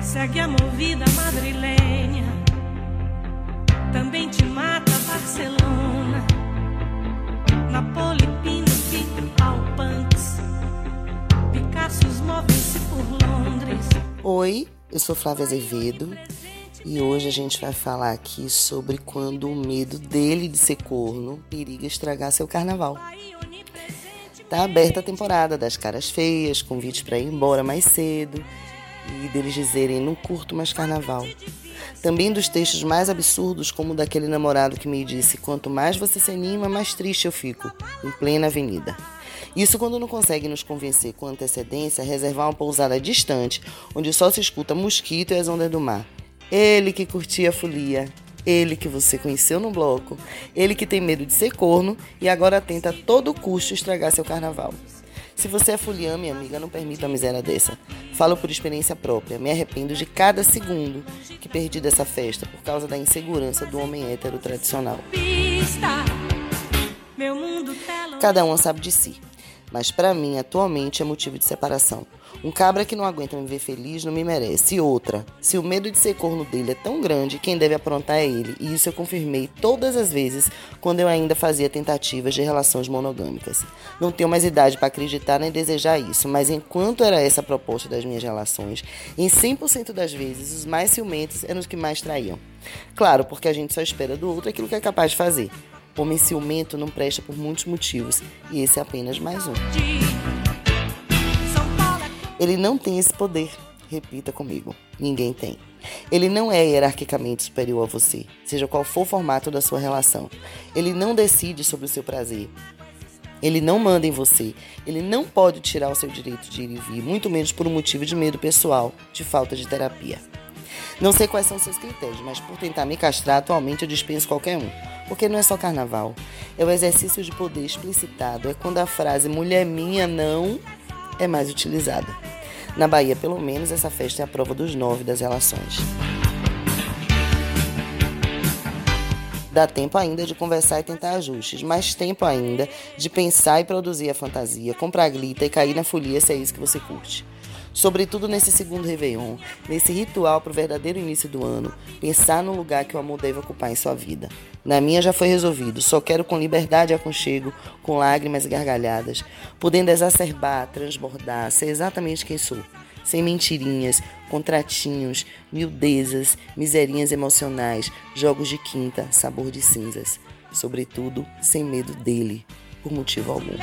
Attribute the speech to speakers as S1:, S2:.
S1: segue a movida madrilenha. Também te mata Barcelona, Napoli, Pinochet, Alpantes. Picassos movem-se por Londres.
S2: Oi, eu sou Flávia Azevedo e hoje a gente vai falar aqui sobre quando o medo dele de ser corno periga estragar seu carnaval. Tá aberta a temporada das caras feias, convite para ir embora mais cedo e deles dizerem não curto mais carnaval. Também dos textos mais absurdos, como o daquele namorado que me disse: quanto mais você se anima, mais triste eu fico, em plena avenida. Isso quando não consegue nos convencer com antecedência a reservar uma pousada distante, onde só se escuta mosquito e as ondas do mar. Ele que curtia a folia, ele que você conheceu no bloco, ele que tem medo de ser corno e agora tenta a todo custo estragar seu carnaval. Se você é fuliã, minha amiga, não permita uma miséria dessa. Falo por experiência própria. Me arrependo de cada segundo que perdi dessa festa por causa da insegurança do homem hétero tradicional. Cada um sabe de si mas para mim atualmente é motivo de separação. Um cabra que não aguenta me ver feliz não me merece. E outra, se o medo de ser corno dele é tão grande, quem deve aprontar é ele. E isso eu confirmei todas as vezes quando eu ainda fazia tentativas de relações monogâmicas. Não tenho mais idade para acreditar nem desejar isso, mas enquanto era essa a proposta das minhas relações, em 100% das vezes os mais ciumentos eram os que mais traíam. Claro, porque a gente só espera do outro aquilo que é capaz de fazer. Homem ciumento não presta por muitos motivos, e esse é apenas mais um. Ele não tem esse poder. Repita comigo: ninguém tem. Ele não é hierarquicamente superior a você, seja qual for o formato da sua relação. Ele não decide sobre o seu prazer. Ele não manda em você. Ele não pode tirar o seu direito de ir e vir, muito menos por um motivo de medo pessoal, de falta de terapia. Não sei quais são seus critérios, mas por tentar me castrar, atualmente eu dispenso qualquer um. Porque não é só carnaval. É o exercício de poder explicitado. É quando a frase mulher minha não é mais utilizada. Na Bahia, pelo menos, essa festa é a prova dos nove das relações. Dá tempo ainda de conversar e tentar ajustes, mais tempo ainda de pensar e produzir a fantasia, comprar glita e cair na folia se é isso que você curte. Sobretudo nesse segundo Réveillon, nesse ritual para o verdadeiro início do ano, pensar no lugar que o amor deve ocupar em sua vida. Na minha já foi resolvido, só quero com liberdade e aconchego, com lágrimas e gargalhadas, podendo exacerbar, transbordar, ser exatamente quem sou. Sem mentirinhas, contratinhos, miudezas, miserinhas emocionais, jogos de quinta, sabor de cinzas. Sobretudo, sem medo dele, por motivo algum.